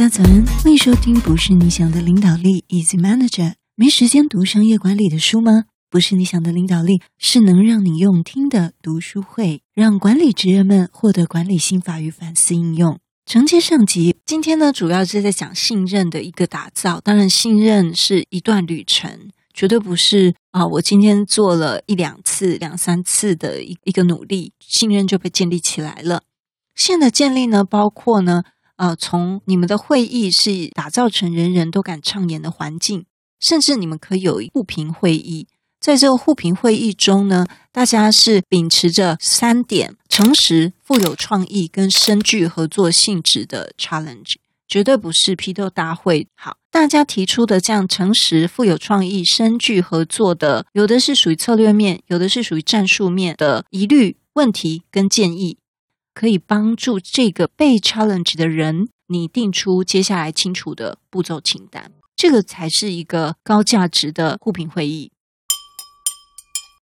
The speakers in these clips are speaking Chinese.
大家早安，欢迎收听不是你想的领导力，Easy Manager。没时间读商业管理的书吗？不是你想的领导力，是能让你用听的读书会，让管理职人们获得管理心法与反思应用。承接上集，今天呢，主要是在讲信任的一个打造。当然，信任是一段旅程，绝对不是啊，我今天做了一两次、两三次的一一个努力，信任就被建立起来了。信任的建立呢，包括呢，呃，从你们的会议是打造成人人都敢畅言的环境，甚至你们可以有互评会议。在这个互评会议中呢，大家是秉持着三点：诚实、富有创意跟深具合作性质的 challenge，绝对不是批斗大会。好，大家提出的这样诚实、富有创意、深具合作的，有的是属于策略面，有的是属于战术面的疑虑、问题跟建议，可以帮助这个被 challenge 的人拟定出接下来清楚的步骤清单。这个才是一个高价值的互评会议。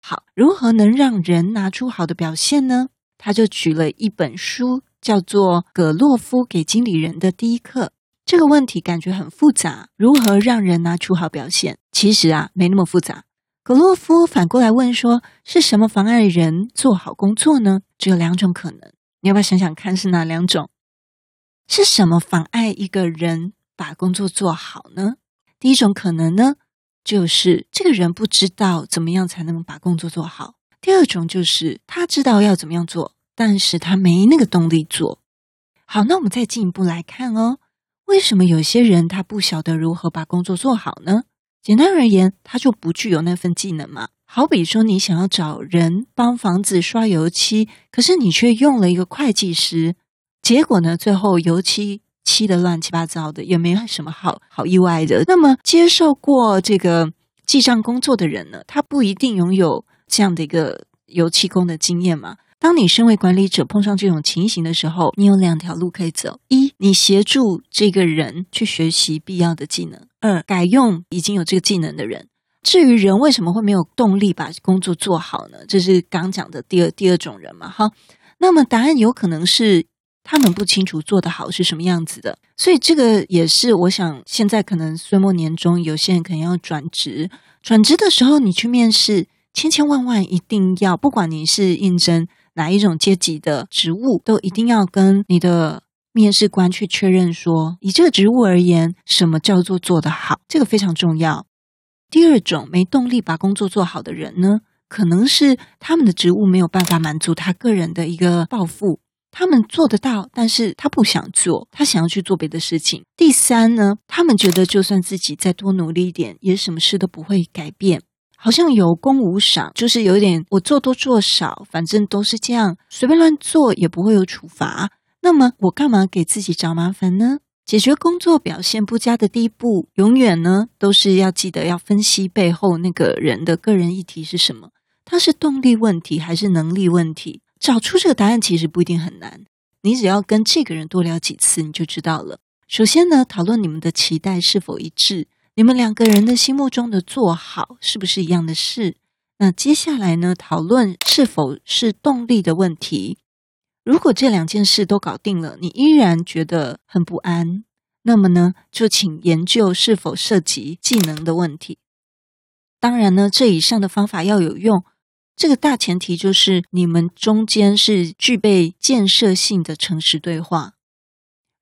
好，如何能让人拿出好的表现呢？他就举了一本书，叫做《葛洛夫给经理人的第一课》。这个问题感觉很复杂，如何让人拿出好表现？其实啊，没那么复杂。葛洛夫反过来问说：是什么妨碍人做好工作呢？只有两种可能，你要不要想想看是哪两种？是什么妨碍一个人把工作做好呢？第一种可能呢？就是这个人不知道怎么样才能把工作做好。第二种就是他知道要怎么样做，但是他没那个动力做。好，那我们再进一步来看哦，为什么有些人他不晓得如何把工作做好呢？简单而言，他就不具有那份技能嘛。好比说，你想要找人帮房子刷油漆，可是你却用了一个会计师，结果呢，最后油漆。漆的乱七八糟的，也没有什么好好意外的。那么，接受过这个记账工作的人呢，他不一定拥有这样的一个油漆工的经验嘛。当你身为管理者碰上这种情形的时候，你有两条路可以走：一，你协助这个人去学习必要的技能；二，改用已经有这个技能的人。至于人为什么会没有动力把工作做好呢？这是刚讲的第二第二种人嘛。哈，那么答案有可能是。他们不清楚做得好是什么样子的，所以这个也是我想，现在可能岁末年终，有些人可能要转职。转职的时候，你去面试，千千万万一定要，不管你是应征哪一种阶级的职务，都一定要跟你的面试官去确认说，以这个职务而言，什么叫做做得好，这个非常重要。第二种没动力把工作做好的人呢，可能是他们的职务没有办法满足他个人的一个抱负。他们做得到，但是他不想做，他想要去做别的事情。第三呢，他们觉得就算自己再多努力一点，也什么事都不会改变，好像有功无赏，就是有点我做多做少，反正都是这样，随便乱做也不会有处罚。那么我干嘛给自己找麻烦呢？解决工作表现不佳的第一步，永远呢都是要记得要分析背后那个人的个人议题是什么，他是动力问题还是能力问题？找出这个答案其实不一定很难，你只要跟这个人多聊几次，你就知道了。首先呢，讨论你们的期待是否一致，你们两个人的心目中的做好是不是一样的事。那接下来呢，讨论是否是动力的问题。如果这两件事都搞定了，你依然觉得很不安，那么呢，就请研究是否涉及技能的问题。当然呢，这以上的方法要有用。这个大前提就是你们中间是具备建设性的诚实对话。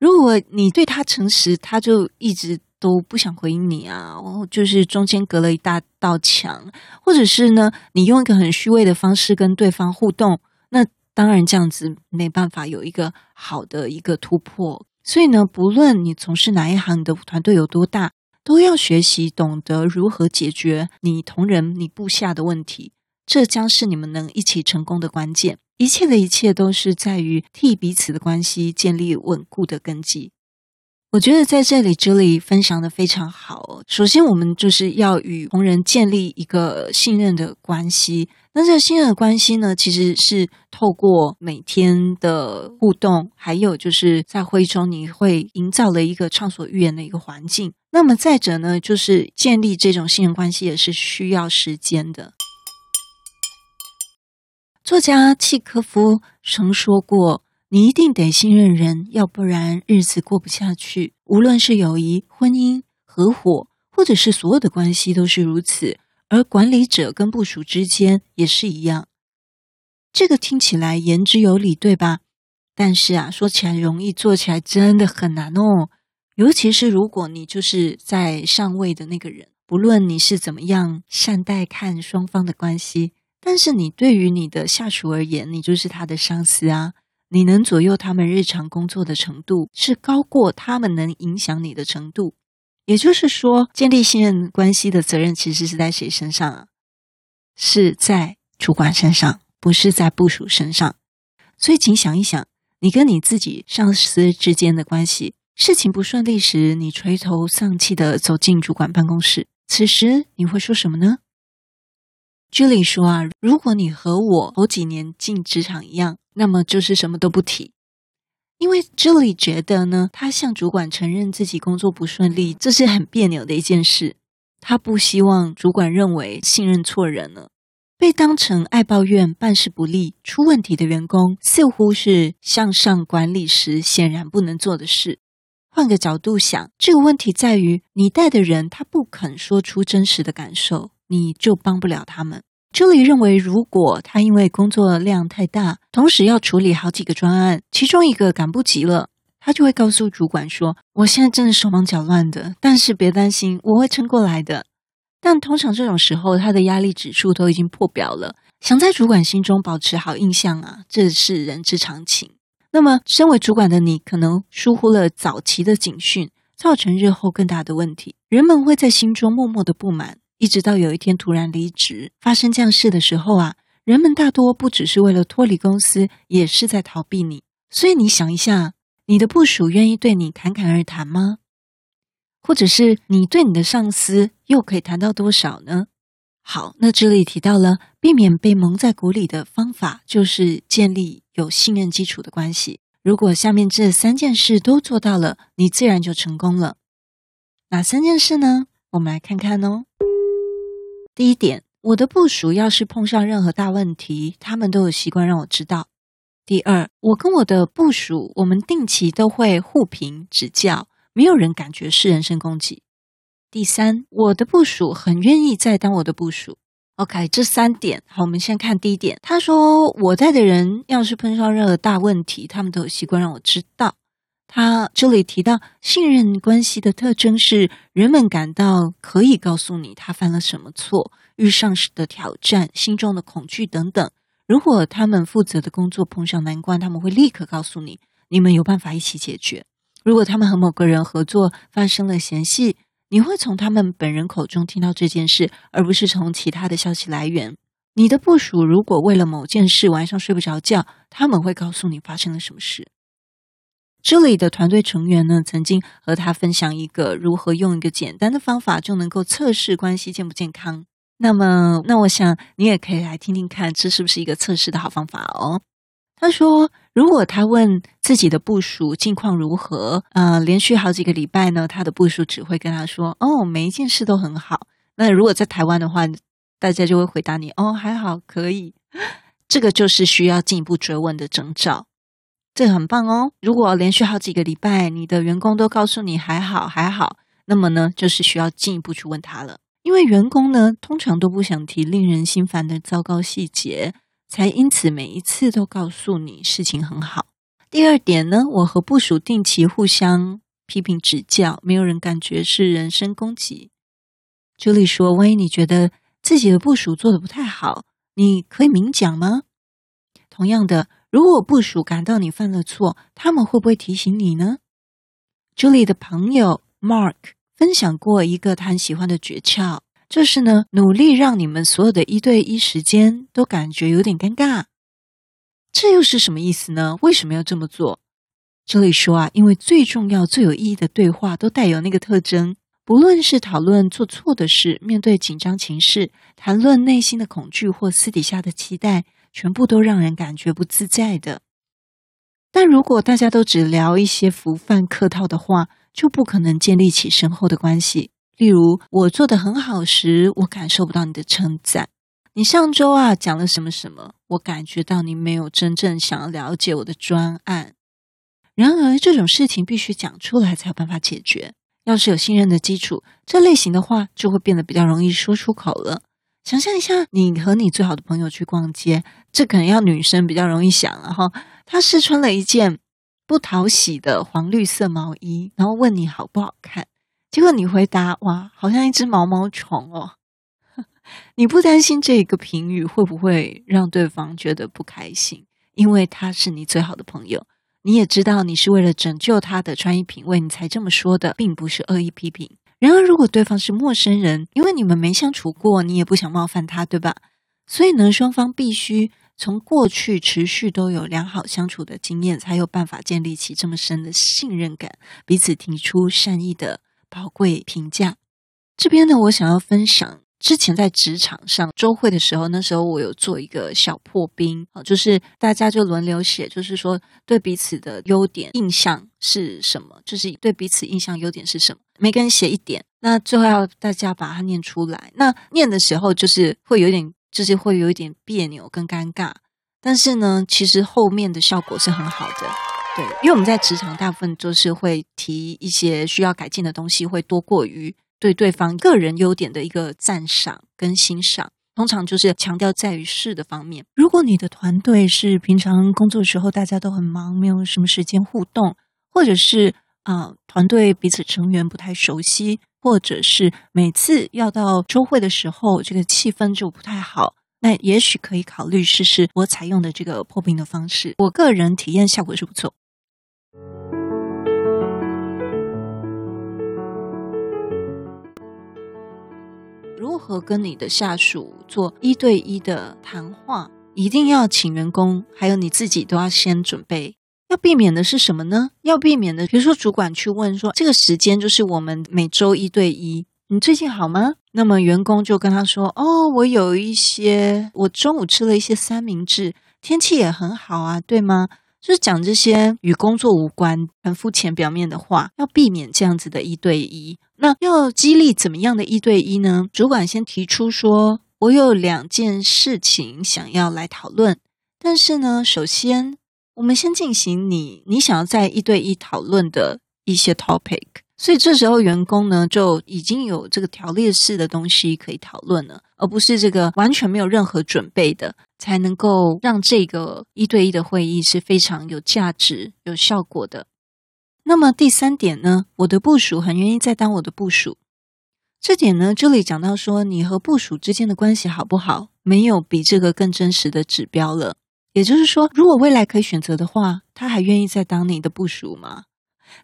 如果你对他诚实，他就一直都不想回应你啊，然后就是中间隔了一大道墙，或者是呢，你用一个很虚伪的方式跟对方互动，那当然这样子没办法有一个好的一个突破。所以呢，不论你从事哪一行，你的团队有多大，都要学习懂得如何解决你同仁、你部下的问题。这将是你们能一起成功的关键。一切的一切都是在于替彼此的关系建立稳固的根基。我觉得在这里，这里分享的非常好。首先，我们就是要与同仁建立一个信任的关系。那这个信任的关系呢，其实是透过每天的互动，还有就是在会中，你会营造了一个畅所欲言的一个环境。那么再者呢，就是建立这种信任关系也是需要时间的。作家契诃夫曾说过：“你一定得信任人，要不然日子过不下去。无论是友谊、婚姻、合伙，或者是所有的关系，都是如此。而管理者跟部属之间也是一样。这个听起来言之有理，对吧？但是啊，说起来容易，做起来真的很难哦。尤其是如果你就是在上位的那个人，不论你是怎么样善待看双方的关系，但是你对于你的下属而言，你就是他的上司啊。你能左右他们日常工作的程度，是高过他们能影响你的程度。也就是说，建立信任关系的责任其实是在谁身上啊？是在主管身上，不是在部属身上。所以，请想一想，你跟你自己上司之间的关系，事情不顺利时，你垂头丧气的走进主管办公室，此时你会说什么呢？Julie 说啊，如果你和我头几年进职场一样。那么就是什么都不提，因为 Julie 觉得呢，他向主管承认自己工作不顺利，这是很别扭的一件事。他不希望主管认为信任错人了，被当成爱抱怨、办事不力、出问题的员工，似乎是向上管理时显然不能做的事。换个角度想，这个问题在于你带的人他不肯说出真实的感受，你就帮不了他们。Julie 认为，如果他因为工作量太大，同时要处理好几个专案，其中一个赶不及了，他就会告诉主管说：“我现在真的手忙脚乱的，但是别担心，我会撑过来的。”但通常这种时候，他的压力指数都已经破表了，想在主管心中保持好印象啊，这是人之常情。那么，身为主管的你，可能疏忽了早期的警讯，造成日后更大的问题。人们会在心中默默的不满。一直到有一天突然离职，发生这样事的时候啊，人们大多不只是为了脱离公司，也是在逃避你。所以你想一下，你的部属愿意对你侃侃而谈吗？或者是你对你的上司又可以谈到多少呢？好，那这里提到了避免被蒙在鼓里的方法，就是建立有信任基础的关系。如果下面这三件事都做到了，你自然就成功了。哪三件事呢？我们来看看哦。第一点，我的部署要是碰上任何大问题，他们都有习惯让我知道。第二，我跟我的部署，我们定期都会互评指教，没有人感觉是人身攻击。第三，我的部署很愿意再当我的部署。OK，这三点，好，我们先看第一点。他说，我带的人要是碰上任何大问题，他们都有习惯让我知道。他这里提到信任关系的特征是，人们感到可以告诉你他犯了什么错，遇上时的挑战、心中的恐惧等等。如果他们负责的工作碰上难关，他们会立刻告诉你，你们有办法一起解决。如果他们和某个人合作发生了嫌隙，你会从他们本人口中听到这件事，而不是从其他的消息来源。你的部署如果为了某件事晚上睡不着觉，他们会告诉你发生了什么事。这里的团队成员呢，曾经和他分享一个如何用一个简单的方法就能够测试关系健不健康。那么，那我想你也可以来听听看，这是不是一个测试的好方法哦？他说，如果他问自己的部署近况如何，呃，连续好几个礼拜呢，他的部署只会跟他说：“哦，每一件事都很好。”那如果在台湾的话，大家就会回答你：“哦，还好，可以。”这个就是需要进一步追问的征兆。这很棒哦！如果连续好几个礼拜，你的员工都告诉你还好还好，那么呢，就是需要进一步去问他了。因为员工呢，通常都不想提令人心烦的糟糕细节，才因此每一次都告诉你事情很好。第二点呢，我和部属定期互相批评指教，没有人感觉是人身攻击。朱莉说：“万一你觉得自己的部署做得不太好，你可以明讲吗？”同样的。如果部署感到你犯了错，他们会不会提醒你呢？Julie 的朋友 Mark 分享过一个他很喜欢的诀窍，就是呢，努力让你们所有的一对一时间都感觉有点尴尬。这又是什么意思呢？为什么要这么做？Julie 说啊，因为最重要、最有意义的对话都带有那个特征，不论是讨论做错的事、面对紧张情势、谈论内心的恐惧或私底下的期待。全部都让人感觉不自在的。但如果大家都只聊一些浮泛客套的话，就不可能建立起深厚的关系。例如，我做得很好时，我感受不到你的称赞；你上周啊讲了什么什么？我感觉到你没有真正想要了解我的专案。然而，这种事情必须讲出来才有办法解决。要是有信任的基础，这类型的话就会变得比较容易说出口了。想象一下，你和你最好的朋友去逛街，这可能要女生比较容易想了哈。她试穿了一件不讨喜的黄绿色毛衣，然后问你好不好看，结果你回答：“哇，好像一只毛毛虫哦。”你不担心这个评语会不会让对方觉得不开心？因为他是你最好的朋友。你也知道，你是为了拯救他的穿衣品味，你才这么说的，并不是恶意批评。然而，如果对方是陌生人，因为你们没相处过，你也不想冒犯他，对吧？所以呢，双方必须从过去持续都有良好相处的经验，才有办法建立起这么深的信任感，彼此提出善意的宝贵评价。这边呢，我想要分享。之前在职场上周会的时候，那时候我有做一个小破冰啊，就是大家就轮流写，就是说对彼此的优点印象是什么，就是对彼此印象优点是什么，每个人写一点，那最后要大家把它念出来。那念的时候就是会有点，就是会有一点别扭跟尴尬，但是呢，其实后面的效果是很好的，对，因为我们在职场大部分就是会提一些需要改进的东西，会多过于。对对方个人优点的一个赞赏跟欣赏，通常就是强调在于事的方面。如果你的团队是平常工作时候大家都很忙，没有什么时间互动，或者是啊、团队彼此成员不太熟悉，或者是每次要到周会的时候这个气氛就不太好，那也许可以考虑试试我采用的这个破冰的方式。我个人体验效果是不错。何跟你的下属做一对一的谈话？一定要请员工，还有你自己都要先准备。要避免的是什么呢？要避免的，比如说主管去问说，这个时间就是我们每周一对一，你最近好吗？那么员工就跟他说，哦，我有一些，我中午吃了一些三明治，天气也很好啊，对吗？就是讲这些与工作无关、很肤浅表面的话，要避免这样子的一对一。那要激励怎么样的一对一呢？主管先提出说：“我有两件事情想要来讨论，但是呢，首先我们先进行你你想要在一对一讨论的一些 topic。”所以这时候员工呢就已经有这个条列式的东西可以讨论了，而不是这个完全没有任何准备的。才能够让这个一对一的会议是非常有价值、有效果的。那么第三点呢，我的部署很愿意再当我的部署。这点呢，这里讲到说，你和部署之间的关系好不好，没有比这个更真实的指标了。也就是说，如果未来可以选择的话，他还愿意再当你的部署吗？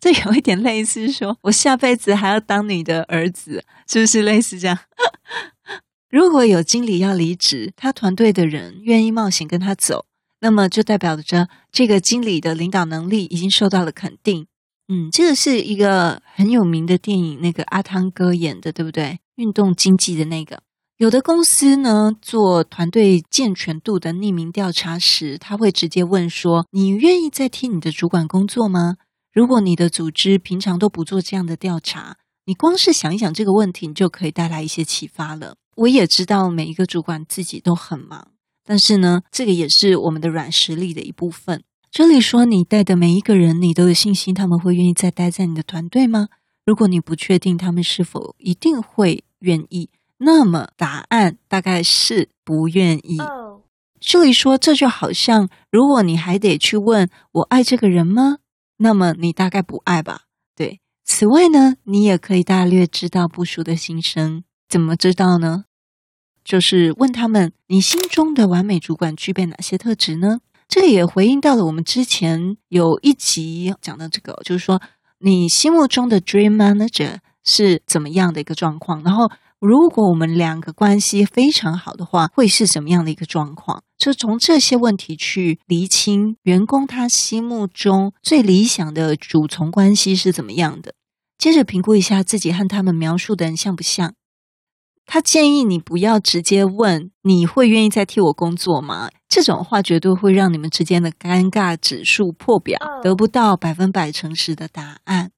这有一点类似说，我下辈子还要当你的儿子，是不是类似这样？如果有经理要离职，他团队的人愿意冒险跟他走，那么就代表着这个经理的领导能力已经受到了肯定。嗯，这个是一个很有名的电影，那个阿汤哥演的，对不对？运动经济的那个。有的公司呢，做团队健全度的匿名调查时，他会直接问说：“你愿意再替你的主管工作吗？”如果你的组织平常都不做这样的调查，你光是想一想这个问题，你就可以带来一些启发了。我也知道每一个主管自己都很忙，但是呢，这个也是我们的软实力的一部分。这里说你带的每一个人，你都有信心他们会愿意再待在你的团队吗？如果你不确定他们是否一定会愿意，那么答案大概是不愿意。Oh. 这里说这就好像，如果你还得去问我爱这个人吗？那么你大概不爱吧？对。此外呢，你也可以大略知道部属的心声。怎么知道呢？就是问他们，你心中的完美主管具备哪些特质呢？这个也回应到了我们之前有一集讲的这个，就是说你心目中的 dream manager 是怎么样的一个状况？然后，如果我们两个关系非常好的话，会是什么样的一个状况？就从这些问题去厘清员工他心目中最理想的主从关系是怎么样的。接着评估一下自己和他们描述的人像不像。他建议你不要直接问，你会愿意再替我工作吗？这种话绝对会让你们之间的尴尬指数破表，得不到百分百诚实的答案。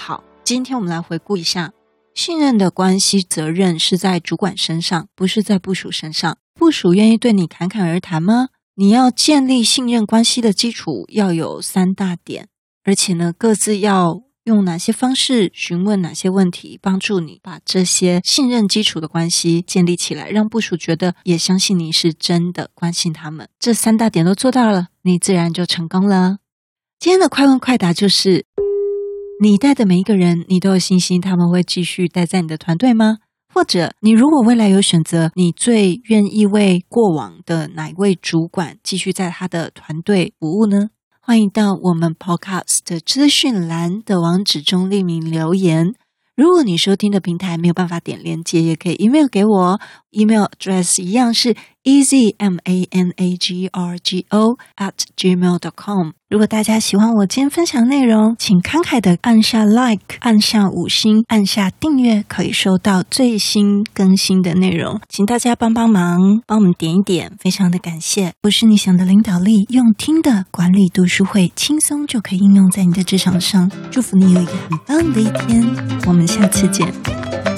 好，今天我们来回顾一下信任的关系责任是在主管身上，不是在部署身上。部署愿意对你侃侃而谈吗？你要建立信任关系的基础要有三大点，而且呢，各自要用哪些方式询问哪些问题，帮助你把这些信任基础的关系建立起来，让部署觉得也相信你是真的关心他们。这三大点都做到了，你自然就成功了。今天的快问快答就是。你带的每一个人，你都有信心他们会继续待在你的团队吗？或者，你如果未来有选择，你最愿意为过往的哪位主管继续在他的团队服务呢？欢迎到我们 Podcast 的资讯栏的网址中匿名留言。如果你收听的平台没有办法点链接，也可以 email 给我，email address 一样是 easy m a n a g r g o at gmail dot com。如果大家喜欢我今天分享内容，请慷慨的按下 like，按下五星，按下订阅，可以收到最新更新的内容。请大家帮帮忙，帮我们点一点，非常的感谢。不是你想的领导力，用听的管理读书会，轻松就可以应用在你的职场上。祝福你有一个很棒的一天，我们下次见。